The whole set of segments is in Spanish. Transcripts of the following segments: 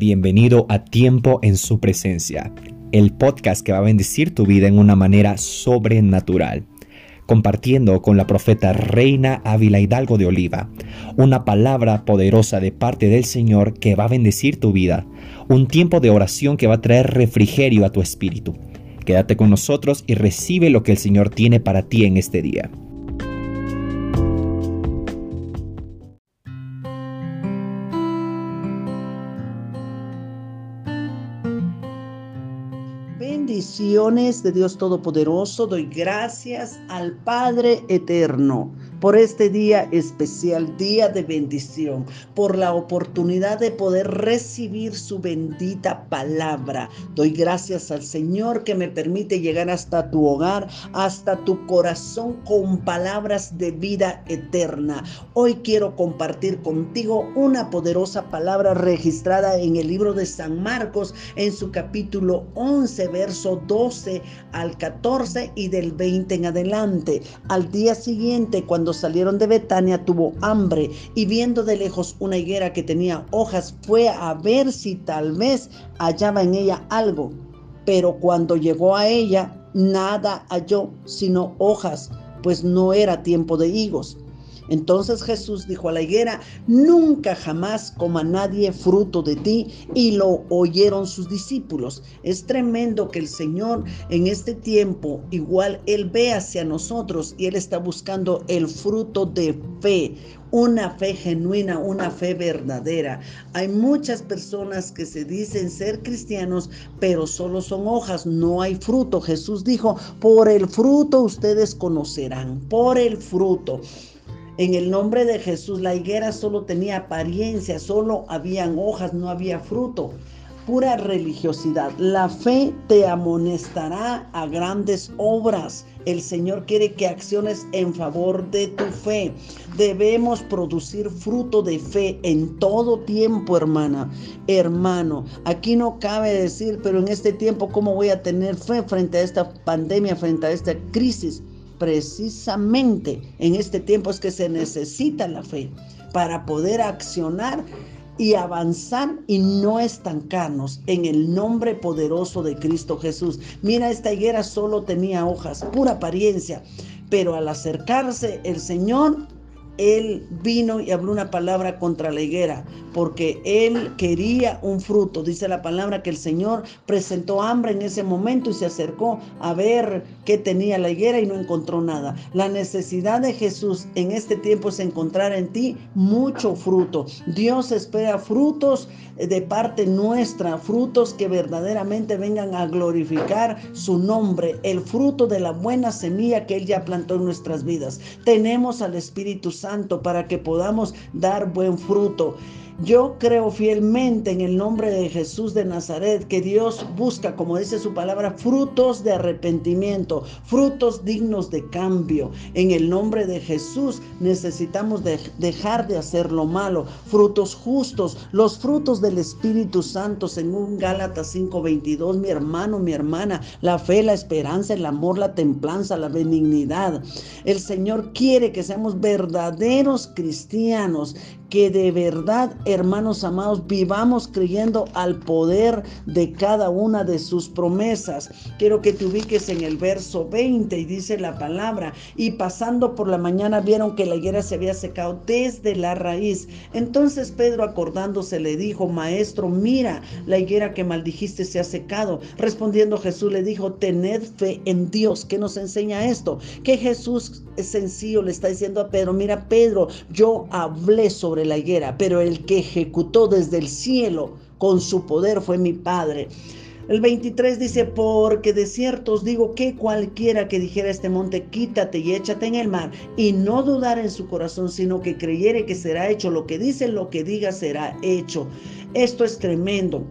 Bienvenido a Tiempo en su presencia, el podcast que va a bendecir tu vida en una manera sobrenatural. Compartiendo con la profeta Reina Ávila Hidalgo de Oliva, una palabra poderosa de parte del Señor que va a bendecir tu vida, un tiempo de oración que va a traer refrigerio a tu espíritu. Quédate con nosotros y recibe lo que el Señor tiene para ti en este día. Bendiciones de Dios Todopoderoso, doy gracias al Padre Eterno por este día especial, día de bendición, por la oportunidad de poder recibir su bendita palabra. Doy gracias al Señor que me permite llegar hasta tu hogar, hasta tu corazón con palabras de vida eterna. Hoy quiero compartir contigo una poderosa palabra registrada en el libro de San Marcos en su capítulo 11, verso 12 al 14 y del 20 en adelante. Al día siguiente, cuando salieron de Betania tuvo hambre y viendo de lejos una higuera que tenía hojas fue a ver si tal vez hallaba en ella algo. Pero cuando llegó a ella nada halló sino hojas, pues no era tiempo de higos. Entonces Jesús dijo a la higuera, nunca jamás coma nadie fruto de ti. Y lo oyeron sus discípulos. Es tremendo que el Señor en este tiempo, igual Él ve hacia nosotros y Él está buscando el fruto de fe, una fe genuina, una fe verdadera. Hay muchas personas que se dicen ser cristianos, pero solo son hojas, no hay fruto. Jesús dijo, por el fruto ustedes conocerán, por el fruto. En el nombre de Jesús, la higuera solo tenía apariencia, solo habían hojas, no había fruto. Pura religiosidad. La fe te amonestará a grandes obras. El Señor quiere que acciones en favor de tu fe. Debemos producir fruto de fe en todo tiempo, hermana, hermano. Aquí no cabe decir, pero en este tiempo, ¿cómo voy a tener fe frente a esta pandemia, frente a esta crisis? Precisamente en este tiempo es que se necesita la fe para poder accionar y avanzar y no estancarnos en el nombre poderoso de Cristo Jesús. Mira, esta higuera solo tenía hojas, pura apariencia, pero al acercarse el Señor él vino y habló una palabra contra la higuera, porque él quería un fruto. Dice la palabra que el Señor presentó hambre en ese momento y se acercó a ver qué tenía la higuera y no encontró nada. La necesidad de Jesús en este tiempo es encontrar en ti mucho fruto. Dios espera frutos de parte nuestra, frutos que verdaderamente vengan a glorificar su nombre, el fruto de la buena semilla que Él ya plantó en nuestras vidas. Tenemos al Espíritu Santo para que podamos dar buen fruto. Yo creo fielmente en el nombre de Jesús de Nazaret que Dios busca, como dice su palabra, frutos de arrepentimiento, frutos dignos de cambio. En el nombre de Jesús necesitamos dejar de hacer lo malo, frutos justos, los frutos del Espíritu Santo, según Gálatas 5:22, mi hermano, mi hermana, la fe, la esperanza, el amor, la templanza, la benignidad. El Señor quiere que seamos verdaderos cristianos, que de verdad, hermanos amados, vivamos creyendo al poder de cada una de sus promesas. Quiero que te ubiques en el verso 20 y dice la palabra, y pasando por la mañana vieron que la higuera se había secado desde la raíz. Entonces Pedro acordándose le dijo, maestro, mira, la higuera que maldijiste se ha secado. Respondiendo Jesús le dijo, tened fe en Dios. ¿Qué nos enseña esto? Que Jesús es sencillo, le está diciendo a Pedro, mira Pedro, yo hablé sobre la higuera, pero el que ejecutó desde el cielo con su poder fue mi Padre. El 23 dice, porque de cierto os digo que cualquiera que dijera este monte, quítate y échate en el mar, y no dudar en su corazón, sino que creyere que será hecho lo que dice, lo que diga será hecho. Esto es tremendo.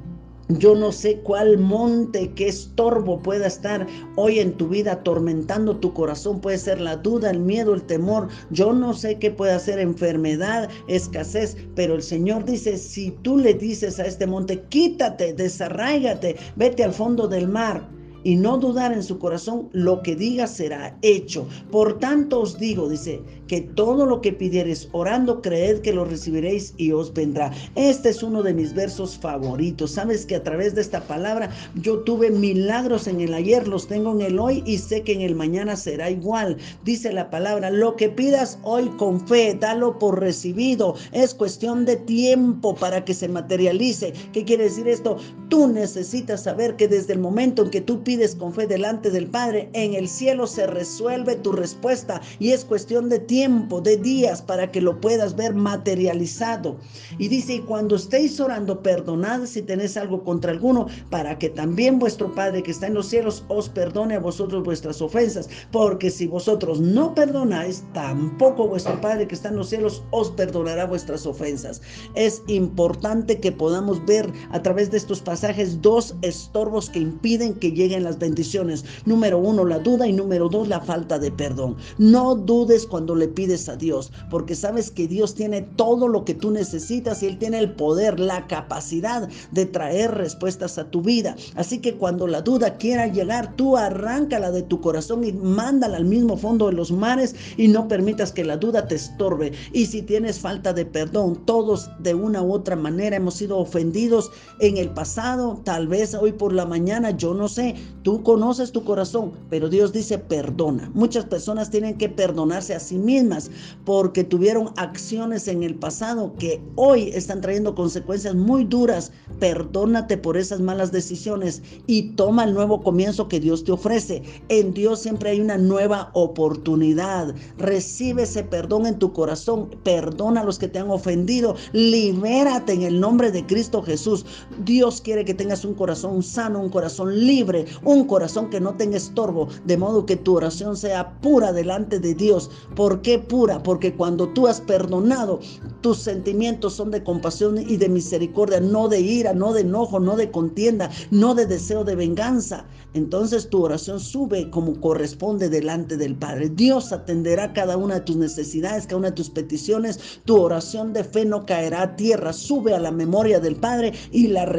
Yo no sé cuál monte, qué estorbo pueda estar hoy en tu vida atormentando tu corazón. Puede ser la duda, el miedo, el temor. Yo no sé qué puede ser enfermedad, escasez. Pero el Señor dice, si tú le dices a este monte, quítate, desarráigate, vete al fondo del mar y no dudar en su corazón, lo que diga será hecho. Por tanto os digo, dice, que todo lo que pidiereis orando, creed que lo recibiréis y os vendrá. Este es uno de mis versos favoritos. Sabes que a través de esta palabra yo tuve milagros en el ayer, los tengo en el hoy y sé que en el mañana será igual. Dice la palabra, lo que pidas hoy con fe, dalo por recibido. Es cuestión de tiempo para que se materialice. ¿Qué quiere decir esto? Tú necesitas saber que desde el momento en que tú pides con fe delante del Padre, en el cielo se resuelve tu respuesta y es cuestión de tiempo, de días para que lo puedas ver materializado. Y dice, y cuando estéis orando, perdonad si tenéis algo contra alguno, para que también vuestro Padre que está en los cielos os perdone a vosotros vuestras ofensas, porque si vosotros no perdonáis, tampoco vuestro Padre que está en los cielos os perdonará vuestras ofensas. Es importante que podamos ver a través de estos pasajes dos estorbos que impiden que lleguen las bendiciones. Número uno, la duda y número dos, la falta de perdón. No dudes cuando le pides a Dios, porque sabes que Dios tiene todo lo que tú necesitas y Él tiene el poder, la capacidad de traer respuestas a tu vida. Así que cuando la duda quiera llegar, tú arráncala de tu corazón y mándala al mismo fondo de los mares y no permitas que la duda te estorbe. Y si tienes falta de perdón, todos de una u otra manera hemos sido ofendidos en el pasado, tal vez hoy por la mañana, yo no sé, tú conoces tu corazón, pero Dios dice perdona. Muchas personas tienen que perdonarse a sí mismas porque tuvieron acciones en el pasado que hoy están trayendo consecuencias muy duras. Perdónate por esas malas decisiones y toma el nuevo comienzo que Dios te ofrece. En Dios siempre hay una nueva oportunidad. Recibe ese perdón en tu corazón. Perdona a los que te han ofendido. Libérate en el nombre de Cristo Jesús. Dios quiere que tengas un corazón sano, un corazón libre, un corazón que no tenga estorbo, de modo que tu oración sea pura delante de Dios. ¿Por qué pura? Porque cuando tú has perdonado, tus sentimientos son de compasión y de misericordia, no de ira, no de enojo, no de contienda, no de deseo de venganza. Entonces tu oración sube como corresponde delante del Padre. Dios atenderá cada una de tus necesidades, cada una de tus peticiones. Tu oración de fe no caerá a tierra, sube a la memoria del Padre y las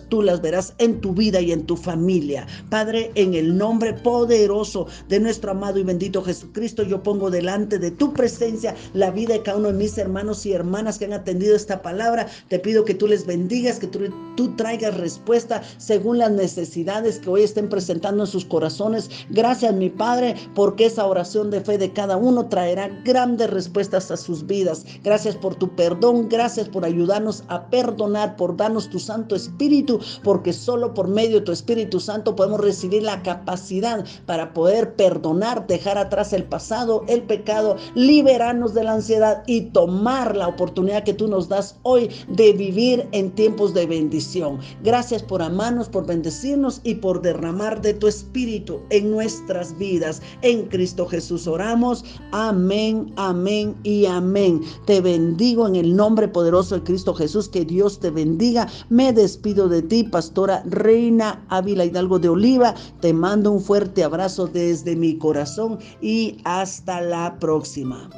tú las verás en tu vida y en tu familia. Padre, en el nombre poderoso de nuestro amado y bendito Jesucristo, yo pongo delante de tu presencia la vida de cada uno de mis hermanos y hermanas que han atendido esta palabra. Te pido que tú les bendigas, que tú, tú traigas respuesta según las necesidades que hoy estén presentando en sus corazones. Gracias, mi Padre, porque esa oración de fe de cada uno traerá grandes respuestas a sus vidas. Gracias por tu perdón, gracias por ayudarnos a perdonar, por darnos tu Santo Espíritu, porque solo por medio de tu Espíritu Santo podemos recibir la capacidad para poder perdonar, dejar atrás el pasado, el pecado, liberarnos de la ansiedad y tomar la oportunidad que tú nos das hoy de vivir en tiempos de bendición. Gracias por amarnos, por bendecirnos y por derramar de tu espíritu en nuestras vidas. En Cristo Jesús oramos. Amén, amén y amén. Te bendigo en el nombre poderoso de Cristo Jesús. Que Dios te bendiga. Me despido de ti, pastora Reina Ávila Hidalgo de Oliva. Te mando un fuerte abrazo desde mi corazón y hasta la próxima.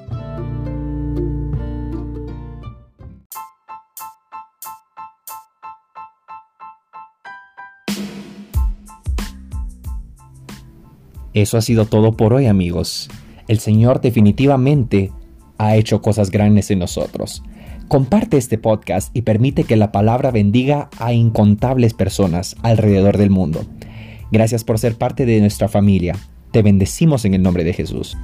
Eso ha sido todo por hoy amigos. El Señor definitivamente ha hecho cosas grandes en nosotros. Comparte este podcast y permite que la palabra bendiga a incontables personas alrededor del mundo. Gracias por ser parte de nuestra familia. Te bendecimos en el nombre de Jesús.